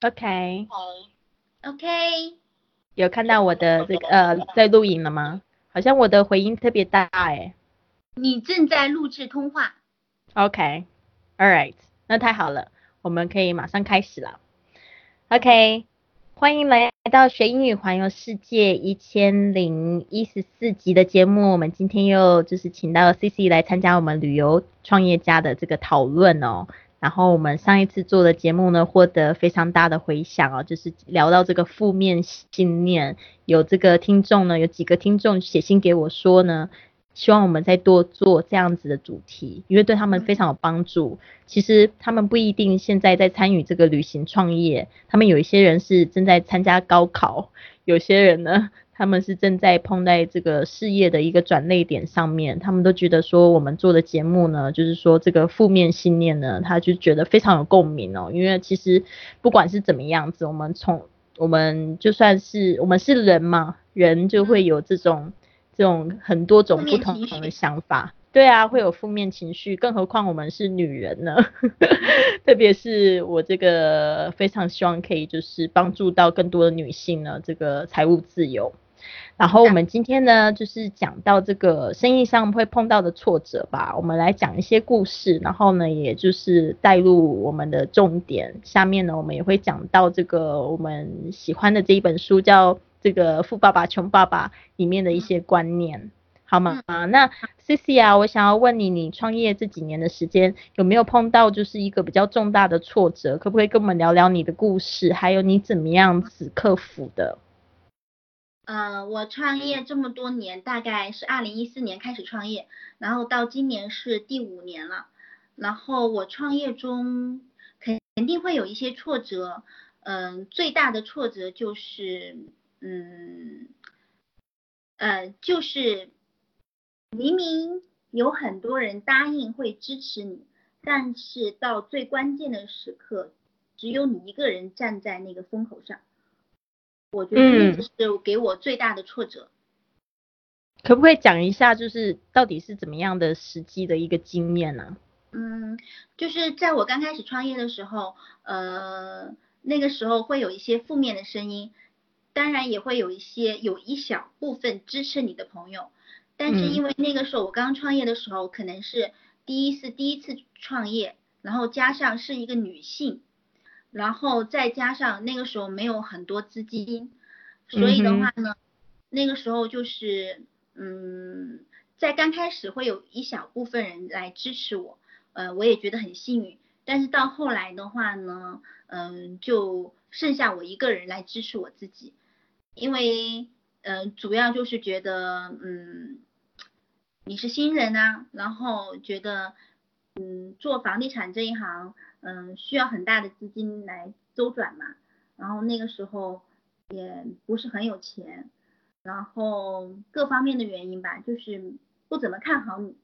OK，OK，有看到我的这个呃在录影了吗？好像我的回音特别大哎。你正在录制通话。OK，All right，那太好了，我们可以马上开始了。OK，欢迎来到学英语环游世界一千零一十四集的节目。我们今天又就是请到 CC 来参加我们旅游创业家的这个讨论哦。然后我们上一次做的节目呢，获得非常大的回响哦，就是聊到这个负面信念，有这个听众呢，有几个听众写信给我说呢，希望我们再多做这样子的主题，因为对他们非常有帮助。其实他们不一定现在在参与这个旅行创业，他们有一些人是正在参加高考，有些人呢，他们是正在碰在这个事业的一个转捩点上面，他们都觉得说我们做的节目呢，就是说这个负面信念呢，他就觉得非常有共鸣哦，因为其实不管是怎么样子，我们从我们就算是我们是人嘛，人就会有这种这种很多种不同的想法。对啊，会有负面情绪，更何况我们是女人呢？特别是我这个非常希望可以就是帮助到更多的女性呢，这个财务自由。然后我们今天呢，就是讲到这个生意上会碰到的挫折吧，我们来讲一些故事，然后呢，也就是带入我们的重点。下面呢，我们也会讲到这个我们喜欢的这一本书，叫《这个富爸爸穷爸爸》里面的一些观念。好吗？那 C C 啊，我想要问你，你创业这几年的时间有没有碰到就是一个比较重大的挫折？可不可以跟我们聊聊你的故事，还有你怎么样子克服的？呃，我创业这么多年，大概是二零一四年开始创业，然后到今年是第五年了。然后我创业中肯肯定会有一些挫折，嗯、最大的挫折就是，嗯，呃，就是明明有很多人答应会支持你，但是到最关键的时刻，只有你一个人站在那个风口上。我觉得嗯。这是给我最大的挫折。可不可以讲一下，就是到底是怎么样的实际的一个经验呢、嗯，就是在我刚开始创业的时候，呃，那个时候会有一些负面的声音，当然也会有一些有一小部分支持你的朋友，但是嗯。因为那个时候我刚创业的时候，可能是第一次第一次创业，然后加上是一个女性，然后再加上那个时候没有很多资金，所以的话呢，那个时候就是嗯，在刚开始会有一小部分人来支持我，呃，我也觉得很幸运。但是到后来的话呢，嗯、就剩下我一个人来支持我自己，因为嗯、呃主要就是觉得嗯，你是新人啊，然后觉得嗯，做房地产这一行，嗯，需要很大的资金来周转嘛，然后那个时候也不是很有钱，然后各方面的原因吧，就是不怎么看好你，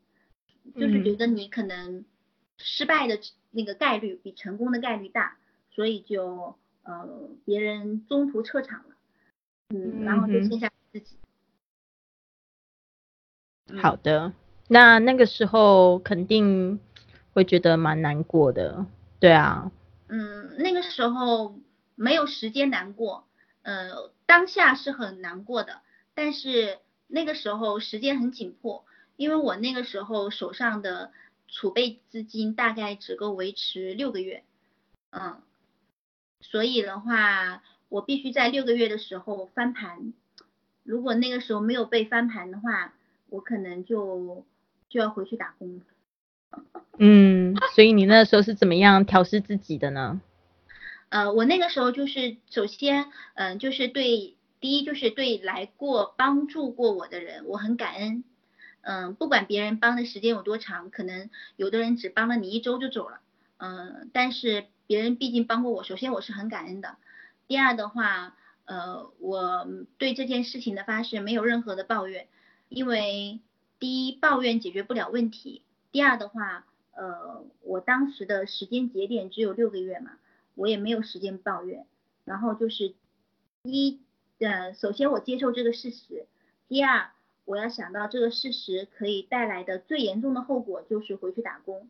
就是嗯。觉得你可能失败的那个概率比成功的概率大，所以就呃别人中途撤场了，嗯，然后就剩下自己。嗯。好的，那那个时候肯定会觉得蛮难过的，对啊，嗯，那个时候没有时间难过，呃，当下是很难过的，但是那个时候时间很紧迫，因为我那个时候手上的储备资金大概只够维持六个月，嗯，所以的话，我必须在六个月的时候翻盘，如果那个时候没有被翻盘的话，我可能就就要回去打工。嗯，所以你那时候是怎么样调试自己的呢？呃，我那个时候就是首先，嗯、就是对第一就是对来过帮助过我的人，我很感恩。嗯、不管别人帮的时间有多长，可能有的人只帮了你一周就走了，嗯、但是别人毕竟帮过我，首先我是很感恩的。第二的话，呃，我对这件事情的发生没有任何的抱怨，因为第一抱怨解决不了问题，第二的话，呃，我当时的时间节点只有六个月嘛。我也没有时间抱怨。然后就是一，呃，首先我接受这个事实，第二，我要想到这个事实可以带来的最严重的后果就是回去打工。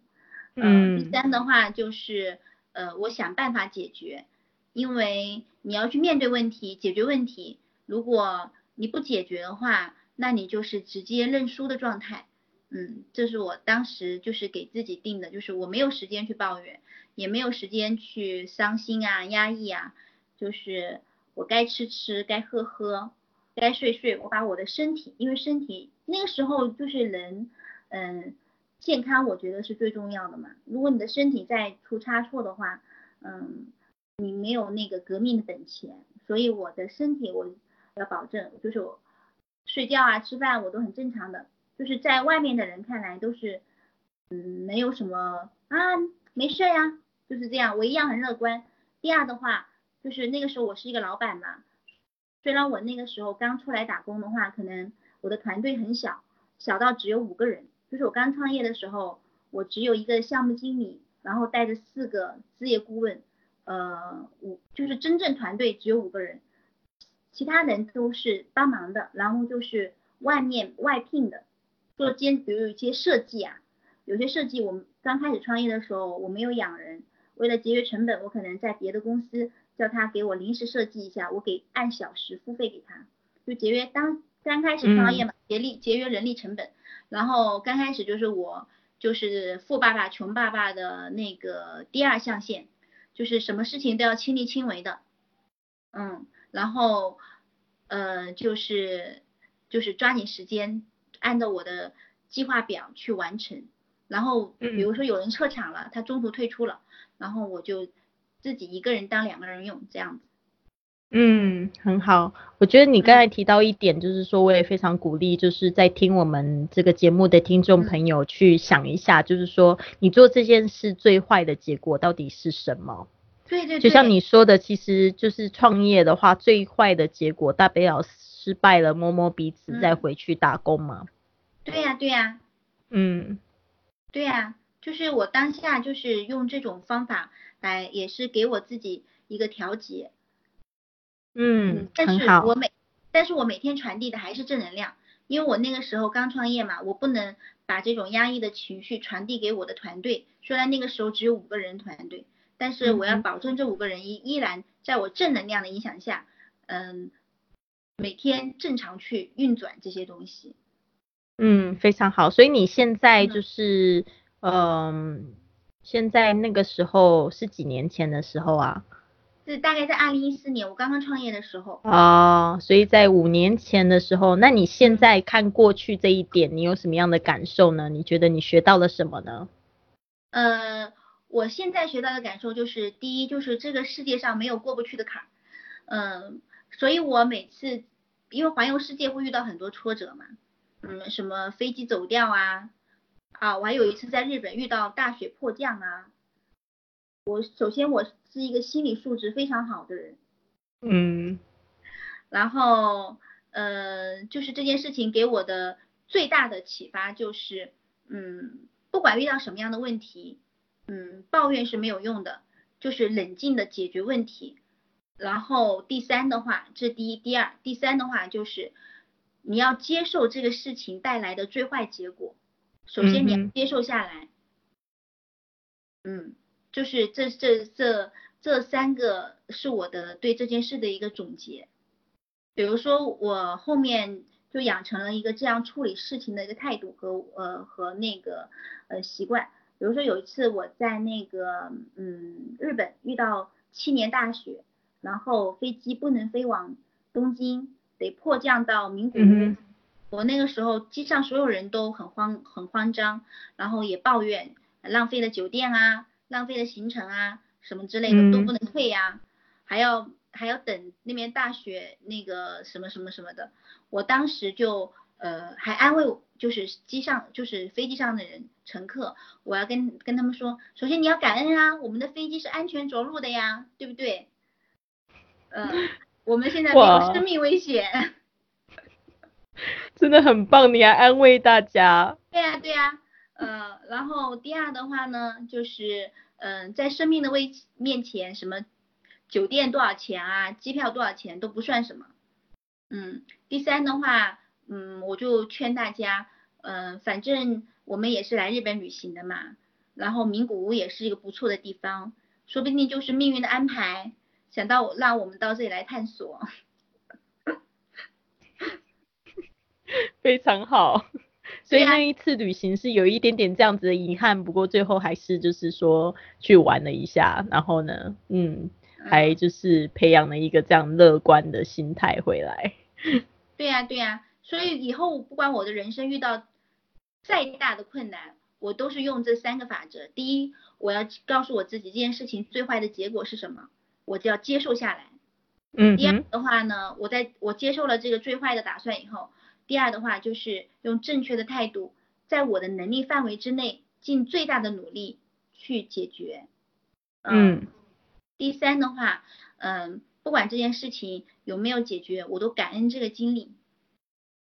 呃第嗯三的话就是，呃，我想办法解决。因为你要去面对问题，解决问题。如果你不解决的话，那你就是直接认输的状态。嗯，这是我当时就是给自己定的，就是我没有时间去抱怨，也没有时间去伤心啊、压抑啊，就是我该吃吃，该喝喝，该睡睡。我把我的身体，因为身体那个时候就是人，嗯，健康我觉得是最重要的嘛。如果你的身体再出差错的话，嗯，你没有那个革命的本钱。所以我的身体我要保证，就是我睡觉啊、吃饭我都很正常的。就是在外面的人看来都是，嗯，没有什么啊，没事呀，就是这样。我一样很乐观。第二的话，就是那个时候我是一个老板嘛，虽然我那个时候刚出来打工的话，可能我的团队很小，小到只有五个人。就是我刚创业的时候，我只有一个项目经理，然后带着四个事业顾问，呃，五就是真正团队只有五个人，其他人都是帮忙的，然后就是外面外聘的。做兼，比如有一些设计啊，有些设计我们刚开始创业的时候，我没有养人，为了节约成本，我可能在别的公司叫他给我临时设计一下，我给按小时付费给他，就节约当刚开始创业嘛，节力节约人力成本。然后刚开始就是我就是富爸爸穷爸爸的那个第二象限，就是什么事情都要亲力亲为的，嗯，然后呃就是就是抓紧时间。按照我的计划表去完成，然后比如说有人撤场了，他中途退出了，然后我就自己一个人当两个人用这样子。嗯，很好。我觉得你刚才提到一点，就是说我也非常鼓励，就是在听我们这个节目的听众朋友去想一下，就是说你做这件事最坏的结果到底是什么？对对。就像你说的，其实就是创业的话，最坏的结果大不了失败了，摸摸鼻子再回去打工嘛。对呀，对呀，嗯，对呀，就是我当下就是用这种方法来，也是给我自己一个调节，嗯，但是我每，但是我每天传递的还是正能量，因为我那个时候刚创业嘛，我不能把这种压抑的情绪传递给我的团队，虽然那个时候只有五个人团队，但是我要保证这五个人依依然在我正能量的影响下，嗯，每天正常去运转这些东西。嗯，非常好。所以你现在就是，嗯，现在那个时候是几年前的时候啊？是大概在二零一四年，我刚刚创业的时候。哦，所以在五年前的时候，那你现在看过去这一点，你有什么样的感受呢？你觉得你学到了什么呢？呃，我现在学到的感受就是，第一就是这个世界上没有过不去的坎儿，嗯，所以我每次因为环游世界会遇到很多挫折嘛。嗯，什么飞机走掉啊？啊，我还有一次在日本遇到大雪迫降啊。我首先我是一个心理素质非常好的人，嗯，然后呃，就是这件事情给我的最大的启发就是，嗯，不管遇到什么样的问题，嗯，抱怨是没有用的，就是冷静的解决问题。然后第三的话，这第一，第二，第三的话就是。你要接受这个事情带来的最坏结果，首先你要接受下来，嗯，就是这这这这三个是我的对这件事的一个总结。比如说我后面就养成了一个这样处理事情的一个态度和呃和那个呃习惯。比如说有一次我在那个嗯日本遇到七年大雪，然后飞机不能飞往东京。得迫降到名古屋，我那个时候机上所有人都很慌很慌张，然后也抱怨浪费了酒店啊，浪费了行程啊，什么之类的都不能退呀，还要还要等那边大雪那个什么什么什么的，我当时就呃还安慰就是机上就是飞机上的人乘客，我要跟跟他们说，首先你要感恩啊，我们的飞机是安全着陆的呀，对不对？嗯。我们现在没有生命危险，真的很棒！你还安慰大家。对呀对呀，呃，然后第二的话呢，就是嗯，在生命的危面前，什么酒店多少钱啊，机票多少钱都不算什么。嗯，第三的话，嗯，我就劝大家，嗯，反正我们也是来日本旅行的嘛，然后名古屋也是一个不错的地方，说不定就是命运的安排。想到让我们到这里来探索。非常好，所以那一次旅行是有一点点这样子的遗憾，不过最后还是就是说去玩了一下，然后呢，嗯，还就是培养了一个这样乐观的心态回来。对呀对呀，所以以后不管我的人生遇到再大的困难，我都是用这三个法则。第一，我要告诉我自己这件事情最坏的结果是什么，我就要接受下来。嗯。第二的话呢，我在我接受了这个最坏的打算以后。第二的话就是用正确的态度，在我的能力范围之内，尽最大的努力去解决。嗯。第三的话，嗯，不管这件事情有没有解决，我都感恩这个经历。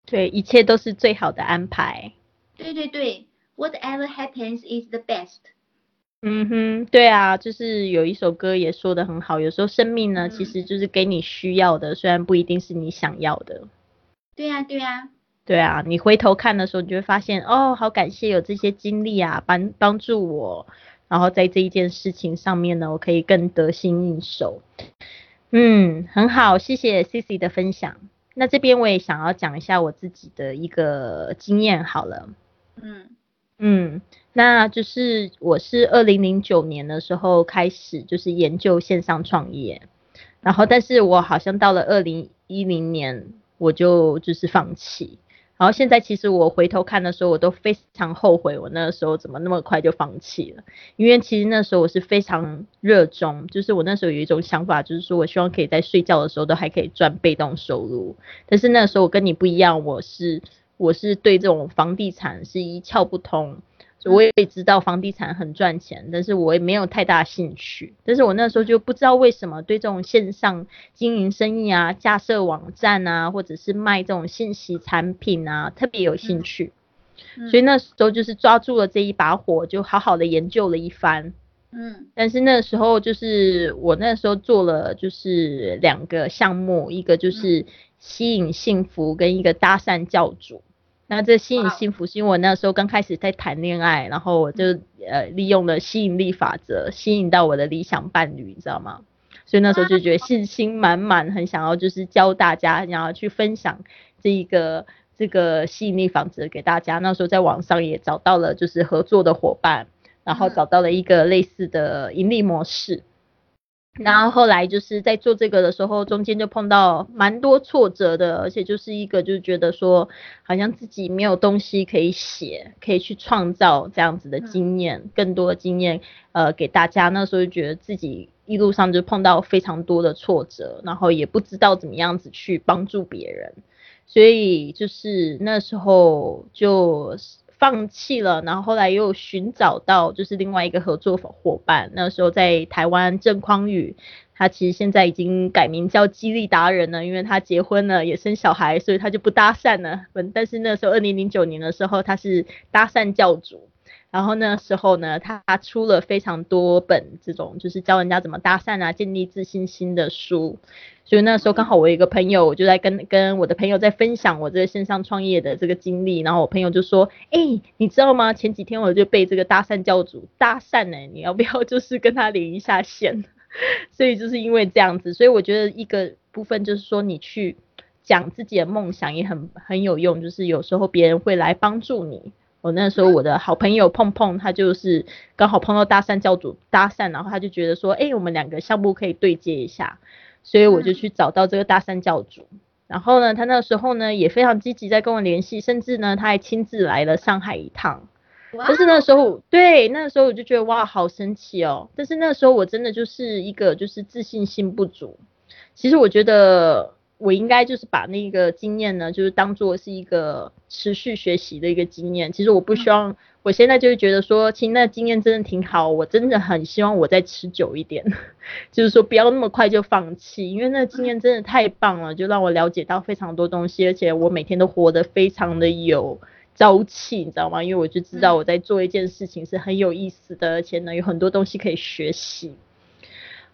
对，一切都是最好的安排。对对对，Whatever happens is the best。嗯哼，对啊，就是有一首歌也说的很好，有时候生命呢，其实就是给你需要的，虽然不一定是你想要的。对呀，对呀，对啊，你回头看的时候，你就会发现，哦，好感谢有这些经历啊，帮帮助我，然后在这一件事情上面呢，我可以更得心应手。嗯，很好，谢谢 Cici 的分享。那这边我也想要讲一下我自己的一个经验，好了。嗯嗯，那就是我是二零零九年的时候开始就是研究线上创业，然后但是我好像到了二零一零年。我就就是放弃，然后现在其实我回头看的时候，我都非常后悔，我那个时候怎么那么快就放弃了？因为其实那时候我是非常热衷，就是我那时候有一种想法，就是说我希望可以在睡觉的时候都还可以赚被动收入。但是那时候我跟你不一样，我是我是对这种房地产是一窍不通。我也知道房地产很赚钱，但是我也没有太大兴趣。但是我那时候就不知道为什么对这种线上经营生意啊、架设网站啊，或者是卖这种信息产品啊，特别有兴趣。所以那时候就是抓住了这一把火，就好好的研究了一番。嗯。但是那时候就是我那时候做了就是两个项目，一个就是吸引幸福，跟一个搭讪教主。那这吸引幸福，是因为我那时候刚开始在谈恋爱，然后我就呃利用了吸引力法则，吸引到我的理想伴侣，你知道吗？所以那时候就觉得信心满满，很想要就是教大家，然后去分享这一个这个吸引力法则给大家。那时候在网上也找到了就是合作的伙伴，然后找到了一个类似的盈利模式。然后后来就是在做这个的时候，中间就碰到蛮多挫折的，而且就是一个就是觉得说，好像自己没有东西可以写，可以去创造这样子的经验，更多的经验，呃，给大家。那时候就觉得自己一路上就碰到非常多的挫折，然后也不知道怎么样子去帮助别人，所以就是那时候就。放弃了，然后后来又寻找到就是另外一个合作伙伴。那时候在台湾郑匡宇，他其实现在已经改名叫激励达人了，因为他结婚了也生小孩，所以他就不搭讪了。但是那时候二零零九年的时候，他是搭讪教主。然后那时候呢，他出了非常多本这种就是教人家怎么搭讪啊、建立自信心的书。所以那时候刚好我有一个朋友，我就在跟跟我的朋友在分享我这个线上创业的这个经历，然后我朋友就说：“哎，你知道吗？前几天我就被这个搭讪教主搭讪呢，你要不要就是 跟他连一下线？” 所以就是因为这样子，所以我觉得一个部分就是说你去讲自己的梦想也很很有用，就是有时候别人会来帮助你。我那时候我的好朋友碰碰，他就是刚好碰到搭讪教主搭讪，然后他就觉得说：“哎，我们两个项目可以对接一下。”所以我就去找到这个搭讪教主，然后呢，他那时候呢也非常积极在跟我联系，甚至呢他还亲自来了上海一趟。但是那时候，对，那时候我就觉得哇，好神奇哦。但是那时候我真的就是一个就是自信心不足。其实我觉得。我应该就是把那个经验呢，就是当做是一个持续学习的一个经验。其实我不希望，我现在就是觉得说，其实那经验真的挺好，我真的很希望我再持久一点，就是说不要那么快就放弃，因为那经验真的太棒了，就让我了解到非常多东西，而且我每天都活得非常的有朝气，你知道吗？因为我就知道我在做一件事情是很有意思的，而且呢有很多东西可以学习。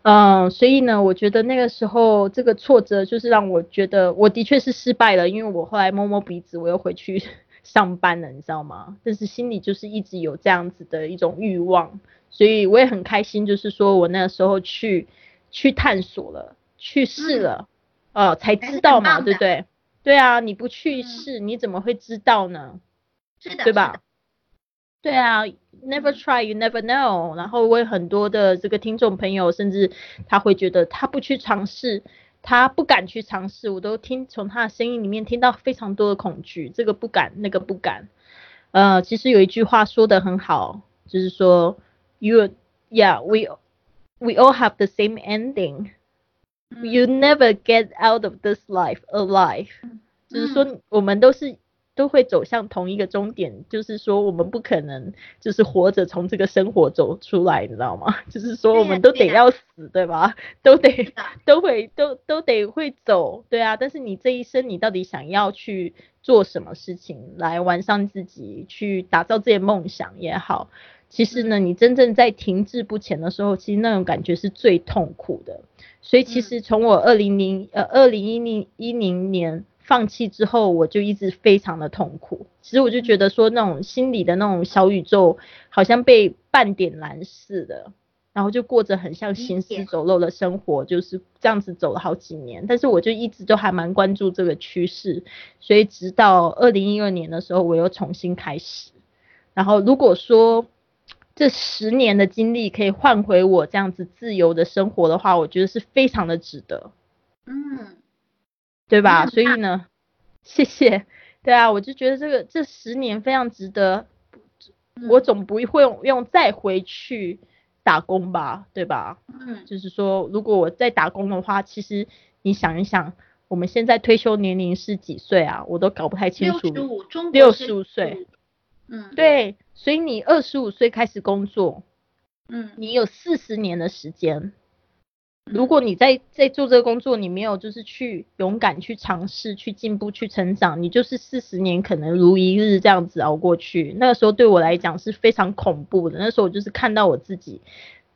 嗯，所以呢，我觉得那个时候这个挫折就是让我觉得我的确是失败了，因为我后来摸摸鼻子，我又回去 上班了，你知道吗？但是心里就是一直有这样子的一种欲望，所以我也很开心，就是说我那个时候去去探索了，去试嗯了，呃，才知道嘛，对不对？对啊，你不去嗯试，你怎么会知道呢？是的，对吧的？？对啊，never 嗯 try you never know。然后我有很多的这个听众朋友，甚至他会觉得他不去尝试，他不敢去尝试，我都听从他的声音里面听到非常多的恐惧，这个不敢，那个不敢。呃，其实有一句话说的很好，就是说，you yeah we we all have the same ending。嗯 You never get out of this life alive，、就是说我们都是都会走向同一个终点，就是说我们不可能就是活着从这个生活走出来，你知道吗？就是说我们都得要死，对吧？都得，都会都都得会走，对啊。但是你这一生你到底想要去做什么事情来完善自己，去打造自己的梦想也好，其实呢，你真正在停滞不前的时候，其实那种感觉是最痛苦的。所以其嗯实从我二零零呃二零一零一零年放弃之后，我就一直非常的痛苦。其实我就觉得说那种心里的那种小宇宙好像被半点燃似的，然后就过着很像行尸走肉的生活，就是这样子走了好几年。但是我就一直都还蛮关注这个趋势，所以直到二零一二年的时候，我又重新开始。然后如果说这十年的经历可以换回我这样子自由的生活的话，我觉得是非常的值得，嗯，对吧？所以呢，谢谢，对啊，我就觉得这个这十年非常值得，我嗯总不会用用再回去打工吧，对吧？嗯就是说，如果我再打工的话，其实你想一想，我们现在退休年龄是几岁啊？我都搞不太清楚。六十五，中国六十五岁，嗯，，对，所以你二十五岁开始工作，嗯，你有四十年的时间。如果你在在做这个工作，你没有就是去勇敢去尝试、去进步、去成长，你就是四十年可能如一日这样子熬过去。那个时候对我来讲是非常恐怖的。那时候我就是看到我自己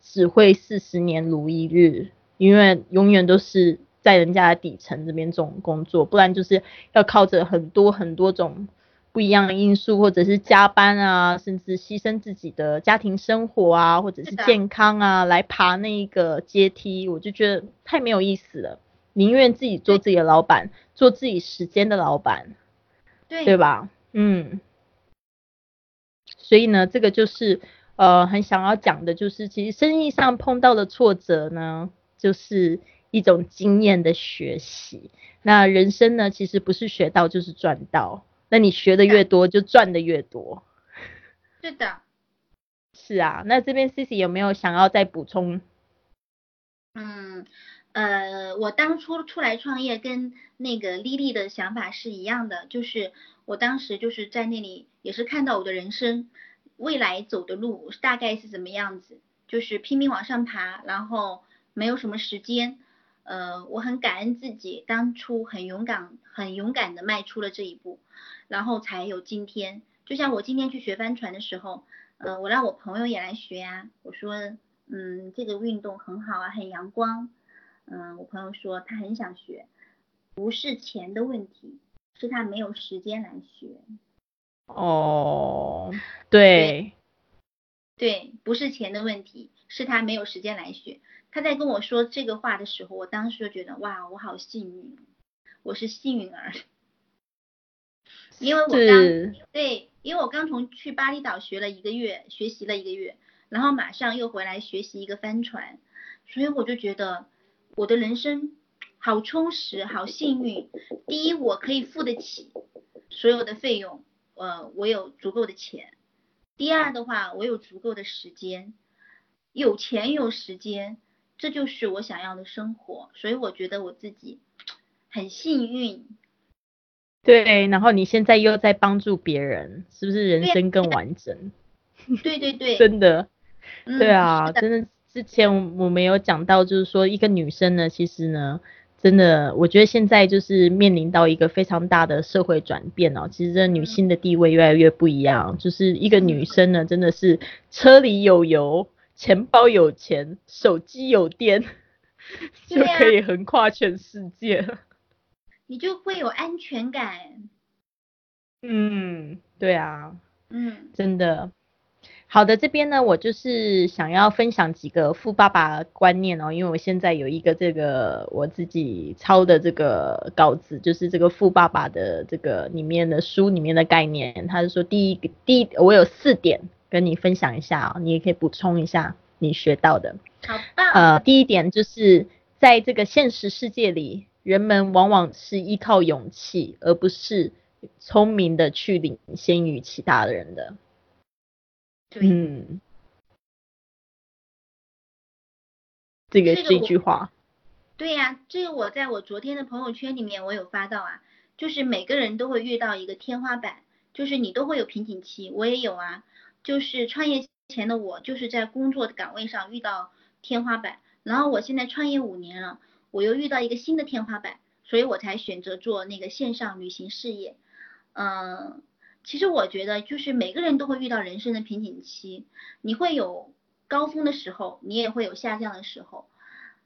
只会四十年如一日，因为永远都是在人家的底层这边这种工作，不然就是要靠着很多很多种不一样的因素，或者是加班啊，甚至牺牲自己的家庭生活啊，或者是健康啊，来爬那一个阶梯，我就觉得太没有意思了。宁愿自己做自己的老板，做自己时间的老板，对对吧？嗯。所以呢，这个就是呃很想要讲的，就是其实生意上碰到的挫折呢，就是一种经验的学习。那人生呢，其实不是学到就是赚到，那你学的越多，就赚的越多。是的，是啊，那这边 Cici 有没有想要再补充？嗯，呃，我当初出来创业跟那个 Lily 的想法是一样的，就是我当时就是在那里也是看到我的人生未来走的路大概是怎么样子，就是拼命往上爬，然后没有什么时间。呃，我很感恩自己当初很勇敢、很勇敢的迈出了这一步，然后才有今天。就像我今天去学帆船的时候，呃，我让我朋友也来学啊、我说，嗯，这个运动很好啊，很阳光。嗯，我朋友说他很想学，不是钱的问题，是他没有时间来学。哦，对，对，不是钱的问题，是他没有时间来学。他在跟我说这个话的时候，我当时就觉得哇，我好幸运，我是幸运儿，因为我刚，对，因为我刚从去巴厘岛学了一个月，学习了一个月，然后马上又回来学习一个帆船，所以我就觉得我的人生好充实，好幸运。第一，我可以付得起所有的费用，呃，我有足够的钱。第二的话，我有足够的时间，有钱有时间，这就是我想要的生活。所以我觉得我自己很幸运。对，然后你现在又在帮助别人，是不是人生更完整？对对对，真的，嗯对啊，真的，之前我们有讲到，就是说一个女生呢，其实呢，真的，我觉得现在就是面临到一个非常大的社会转变哦。其实这女嗯性的地位越来越不一样，就是一个女生呢，真的是车里有油，钱包有钱，手机有电，就可以横跨全世界了。你就会有安全感。嗯，对啊，嗯真的。好的，这边呢，我就是想要分享几个富爸爸观念哦，因为我现在有一个这个我自己抄的这个稿子，就是这个富爸爸的这个里面的书里面的概念，他是说第一个第一，我有四点跟你分享一下哦，你也可以补充一下你学到的。好棒。呃，第一点就是在这个现实世界里，人们往往是依靠勇气，而不是聪明的去领先于其他的人的。嗯，这个这句话，对呀，这个我在我昨天的朋友圈里面我有发到啊，就是每个人都会遇到一个天花板，就是你都会有瓶颈期，我也有啊，就是创业前的我就是在工作的岗位上遇到天花板，然后我现在创业五年了，我又遇到一个新的天花板，所以我才选择做那个线上旅行事业，嗯。其实我觉得，就是每个人都会遇到人生的瓶颈期，你会有高峰的时候，你也会有下降的时候。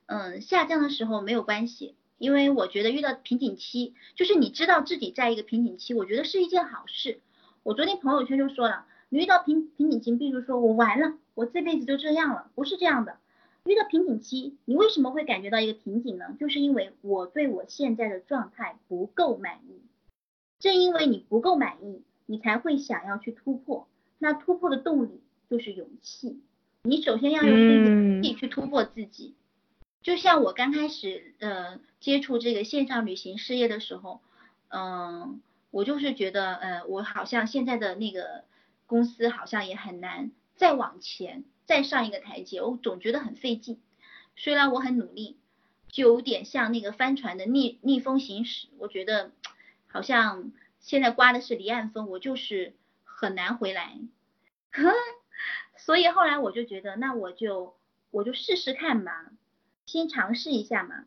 嗯，下降的时候没有关系，因为我觉得遇到瓶颈期，就是你知道自己在一个瓶颈期，我觉得是一件好事。我昨天朋友圈就说了，你遇到瓶瓶颈期，比如说我完了，我这辈子就这样了，不是这样的。遇到瓶颈期，你为什么会感觉到一个瓶颈呢？就是因为我对我现在的状态不够满意，正因为你不够满意。你才会想要去突破，那突破的动力就是勇气。你首先要用勇气去突破自己。就像我刚开始呃接触这个线上旅行事业的时候，嗯，我就是觉得呃我好像现在的那个公司好像也很难再往前再上一个台阶，我总觉得很费劲。虽然我很努力，就有点像那个帆船的逆逆风行驶，我觉得好像。现在刮的是离岸风，我就是很难回来，所以后来我就觉得，那我就我就试试看吧，先尝试一下嘛。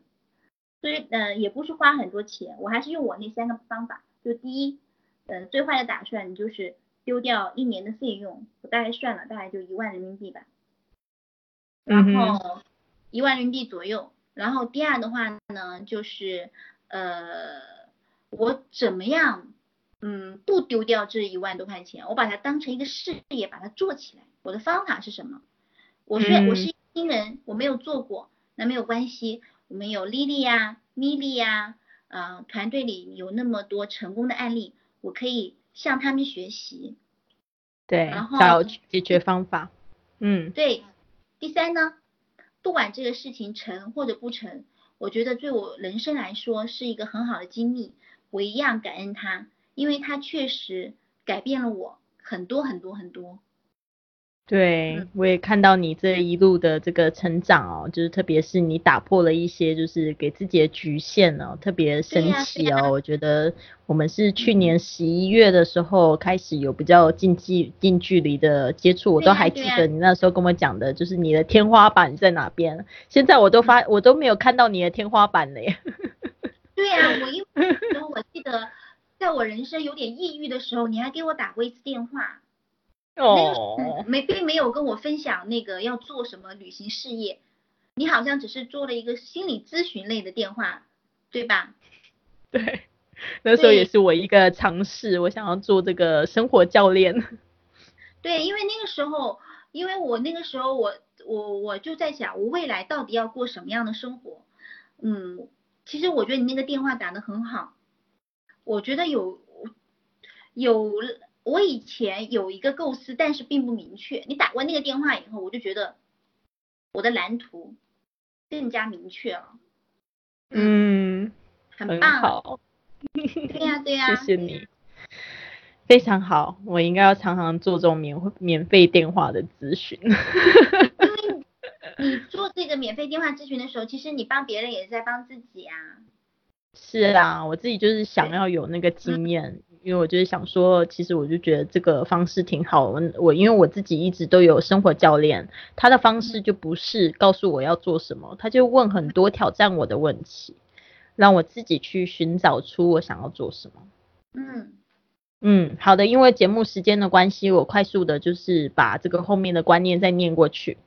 所以，嗯，也不是花很多钱，我还是用我那三个方法。就第一，嗯，最坏的打算你就是丢掉一年的费用，我大概算了，大概就一万人民币吧。然后一万人民币左右。然后第二的话呢，就是呃，我怎么样？嗯，不丢掉这一万多块钱，我把它当成一个事业，把它做起来。我的方法是什么？我是我是新人，我没有做过，那没有关系。我们有丽丽呀、米莉呀，呃，团队里有那么多成功的案例，我可以向他们学习。对，然后找解决方法。嗯，对。第三呢，不管这个事情成或者不成，我觉得对我人生来说是一个很好的经历，我一样感恩他。因为他确实改变了我很多很多很多。对，我也看到你这一路的这个成长哦，就是特别是你打破了一些就是给自己的局限哦，特别神奇哦。我觉得我们是去年十一月的时候开始有比较近距近距离的接触，我都还记得你那时候跟我讲的，就是你的天花板在哪边。现在我都发我都没有看到你的天花板嘞。对呀，我因为 我记得。在我人生有点抑郁的时候，你还给我打过一次电话，哦，没并没有跟我分享那个要做什么旅行事业，你好像只是做了一个心理咨询类的电话，对吧？对，那时候也是我一个尝试，我想要做这个生活教练。对，因为那个时候，因为我那个时候我我我就在想，我未来到底要过什么样的生活？嗯，其实我觉得你那个电话打得很好。我觉得有有我以前有一个构思，但是并不明确。你打过那个电话以后，我就觉得我的蓝图更加明确了。嗯，很棒。好。对呀 对呀。谢谢你，非常好。我应该要常常做这种免免费电话的咨询。因为你做这个免费电话咨询的时候，其实你帮别人也是在帮自己啊。是啊，我自己就是想要有那个经验，因为我就是想说，其实我就觉得这个方式挺好。我我因为我自己一直都有生活教练，他的方式就不是告诉我要做什么，他就问很多挑战我的问题，让我自己去寻找出我想要做什么。嗯嗯，好的，因为节目时间的关系，我快速的就是把这个后面的观念再念过去。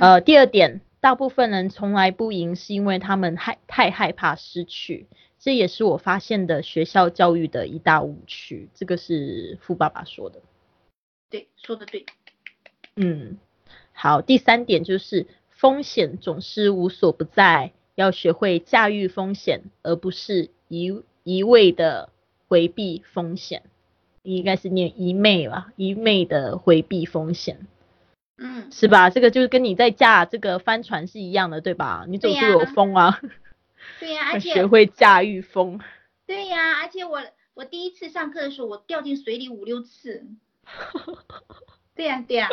呃，第二点。大部分人从来不赢，是因为他们害太害怕失去，这也是我发现的学校教育的一大误区。这个是富爸爸说的。对，说的对。嗯，好，第三点就是风险总是无所不在，要学会驾驭风险，而不是一一味的回避风险。应该是念一昧吧，一昧的回避风险。嗯，是吧？这个就是跟你在驾这个帆船是一样的，对吧？你总是有风啊。对呀，而且学会驾驭风。对呀，而且我我第一次上课的时候，我掉进水里五六次。对呀对 呀，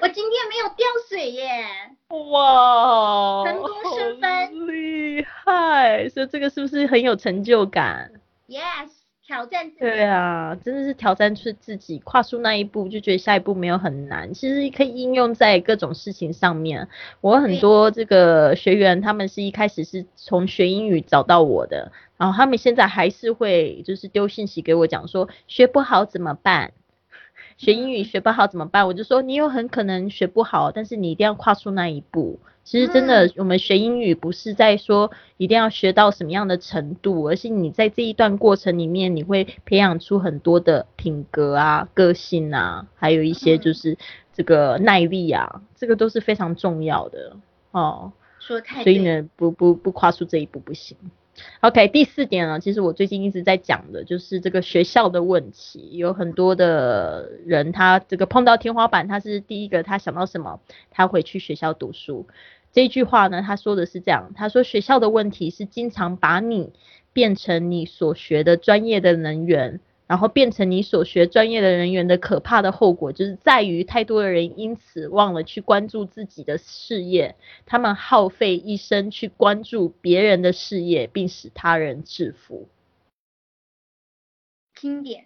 我今天没有掉水耶。哇，成功升分，厉害！所以这个是不是很有成就感？Yes。挑战对啊，真的是挑战出自己，跨出那一步就觉得下一步没有很难。其实可以应用在各种事情上面。我很多这个学员，他们是一开始是从学英语找到我的，然后他们现在还是会就是丢信息给我讲说学不好怎么办？学英语学不好怎么办？我就说你有很可能学不好，但是你一定要跨出那一步。其实真的，我们学英语不是在说一定要学到什么样的程度，而是你在这一段过程里面，你会培养出很多的品格啊、个性啊，还有一些就是这个耐力啊，这个都是非常重要的哦。说太所以呢，不不不跨出这一步不行。OK，第四点呢，其实我最近一直在讲的就是这个学校的问题，有很多的人他这个碰到天花板，他是第一个他想到什么？他回去学校读书。这句话呢，他说的是这样，他说学校的问题是经常把你变成你所学的专业的人员。然后变成你所学专业的人员的可怕的后果，就是在于太多的人因此忘了去关注自己的事业，他们耗费一生去关注别人的事业，并使他人致富。经典。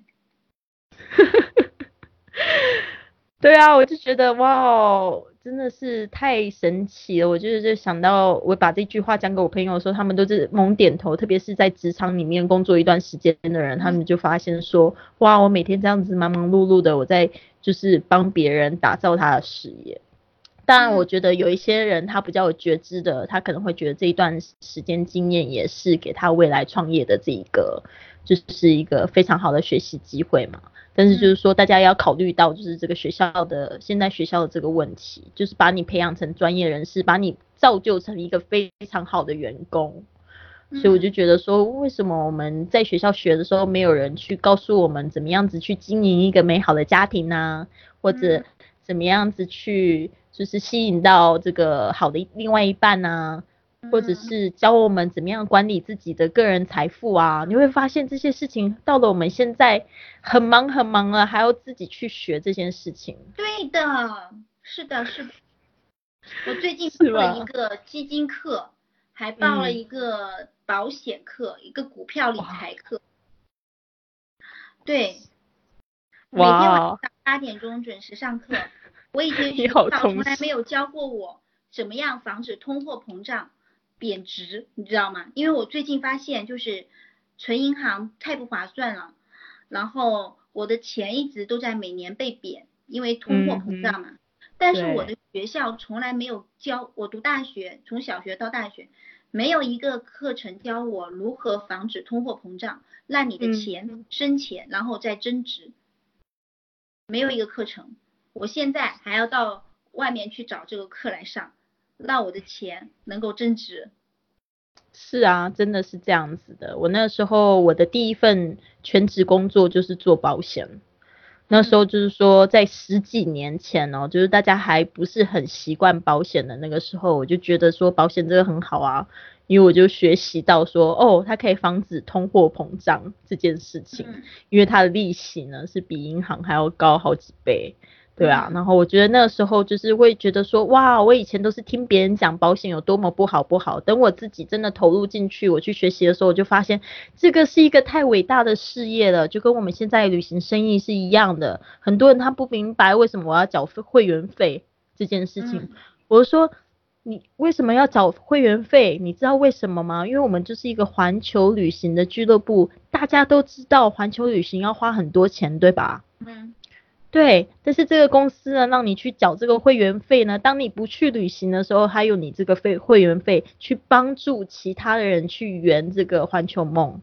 对啊，我就觉得哇哦。真的是太神奇了！我就是就想到，我把这句话讲给我朋友的时候，他们都是猛点头。特别是在职场里面工作一段时间的人，他们就发现说：哇，我每天这样子忙忙碌碌的，我在就是帮别人打造他的事业。当然，我觉得有一些人他比较有觉知的，他可能会觉得这一段时间经验也是给他未来创业的这一个，就是一个非常好的学习机会嘛。但是就是说，大家要考虑到，就是这个学校的现在学校的这个问题，就是把你培养成专业人士，把你造就成一个非常好的员工。所以我就觉得说，为什么我们在学校学的时候，没有人去告诉我们怎么样子去经营一个美好的家庭呢？或者怎么样子去就是吸引到这个好的另外一半呢？或者是教我们怎么样管理自己的个人财富啊？你会发现这些事情到了我们现在很忙很忙了，还要自己去学这件事情。对的，是的，是的。我最近报了一个基金课，还报了一个保险课，一个股票理财课。对，每天晚上八点钟准时上课。我以前学校从来没有教过我怎么样防止通货膨胀。贬值，你知道吗？因为我最近发现，就是存银行太不划算了，然后我的钱一直都在每年被贬，因为通货膨胀嘛。但是我的学校从来没有教我读大学，从小学到大学，没有一个课程教我如何防止通货膨胀，让你的钱生钱然后再增值，没有一个课程。我现在还要到外面去找这个课来上。让我的钱能够增值。是啊，真的是这样子的。我那时候我的第一份全职工作就是做保险，那时候就是说在十几年前哦，就是大家还不是很习惯保险的那个时候，我就觉得说保险这个很好啊，因为我就学习到说哦，它可以防止通货膨胀这件事情，因为它的利息呢是比银行还要高好几倍。对啊，然后我觉得那个时候就是会觉得说，哇，我以前都是听别人讲保险有多么不好不好，等我自己真的投入进去，我去学习的时候，我就发现这个是一个太伟大的事业了，就跟我们现在旅行生意是一样的。很多人他不明白为什么我要缴会员费这件事情，我说你为什么要缴会员费？你知道为什么吗？因为我们就是一个环球旅行的俱乐部，大家都知道环球旅行要花很多钱，对吧？嗯。对，但是这个公司呢，让你去缴这个会员费呢，当你不去旅行的时候，还有你这个费会员费去帮助其他的人去圆这个环球梦。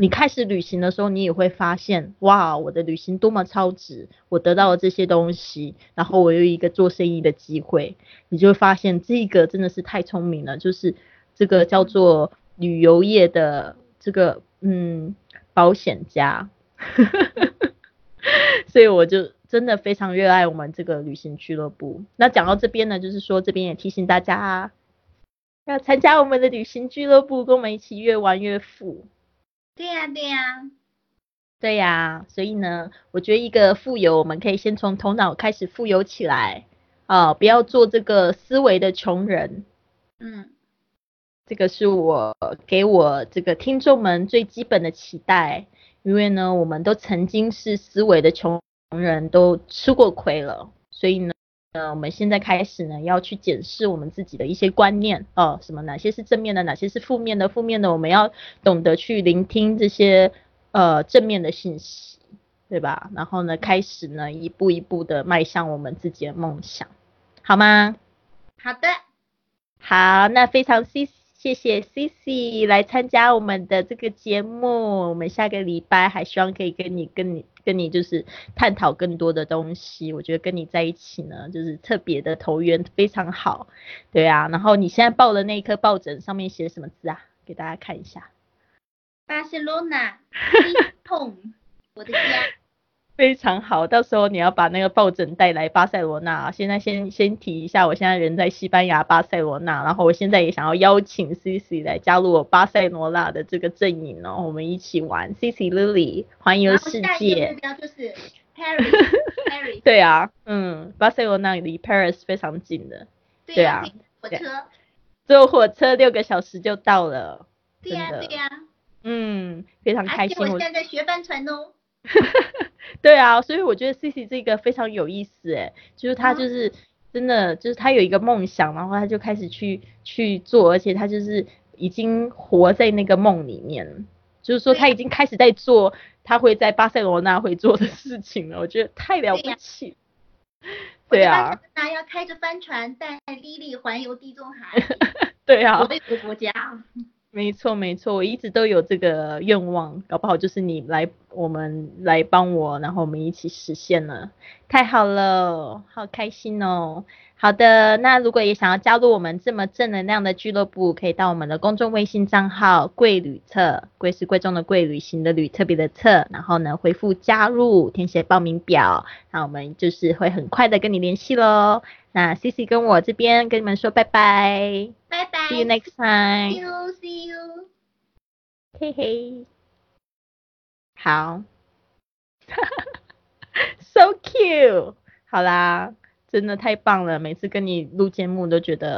你开始旅行的时候，你也会发现，哇，我的旅行多么超值，我得到了这些东西，然后我有一个做生意的机会，你就会发现这个真的是太聪明了，就是这个叫做旅游业的这个嗯保险家，所以我就真的非常热爱我们这个旅行俱乐部。那讲到这边呢，就是说这边也提醒大家要参加我们的旅行俱乐部，跟我们一起越玩越富。对呀，对呀，对呀，所以呢，我觉得一个富有，我们可以先从头脑开始富有起来啊，不要做这个思维的穷人。嗯，这个是我给我这个听众们最基本的期待，因为呢，我们都曾经是思维的穷人，都吃过亏了，所以呢。呃，我们现在开始呢，要去检视我们自己的一些观念哦，什么哪些是正面的，哪些是负面的？负面的我们要懂得去聆听这些呃正面的信息，对吧？然后呢，开始呢一步一步的迈向我们自己的梦想，好吗？好的，好，那非常谢谢谢谢 C C 来参加我们的这个节目，我们下个礼拜还希望可以跟你跟你。跟你就是探讨更多的东西，我觉得跟你在一起呢，就是特别的投缘，非常好，对啊。然后你现在抱的那一颗抱枕上面写什么字啊？给大家看一下。巴塞罗那，home，我的家。非常好，到时候你要把那个抱枕带来巴塞罗那。现在先先提一下，我现在人在西班牙巴塞罗那，然后我现在也想要邀请 Cici 来加入我巴塞罗那的这个阵营哦，我们一起玩 Cici Lily 环游世界。目标就是 Paris，Paris。对啊，嗯，巴塞罗那离 Paris 非常近的。对啊。火车。坐火车六个小时就到了。对呀，对呀。嗯，非常开心。我现在在学帆船哦。对啊，所以我觉得 C C 这个非常有意思哎，就是他就是真的就是他有一个梦想，然后他就开始去去做，而且他就是已经活在那个梦里面，就是说他已经开始在做他会在巴塞罗那会做的事情了，我觉得太了不起。对啊。那要开着帆船带莉莉环游地中海。对啊。所有国家。没错没错，我一直都有这个愿望，搞不好就是你来，我们来帮我，然后我们一起实现了，太好了，好开心哦。好的，那如果也想要加入我们这么正能量的俱乐部，可以到我们的公众微信账号“贵旅特”，贵是贵重的贵，旅行的旅，特别的特，然后呢回复加入，填写报名表，那我们就是会很快的跟你联系喽。那 C C 跟我这边跟你们说拜拜，拜拜，See you next time。See you。嘿嘿，好，So cute，好啦，真的太棒了，每次跟你录节目都觉得。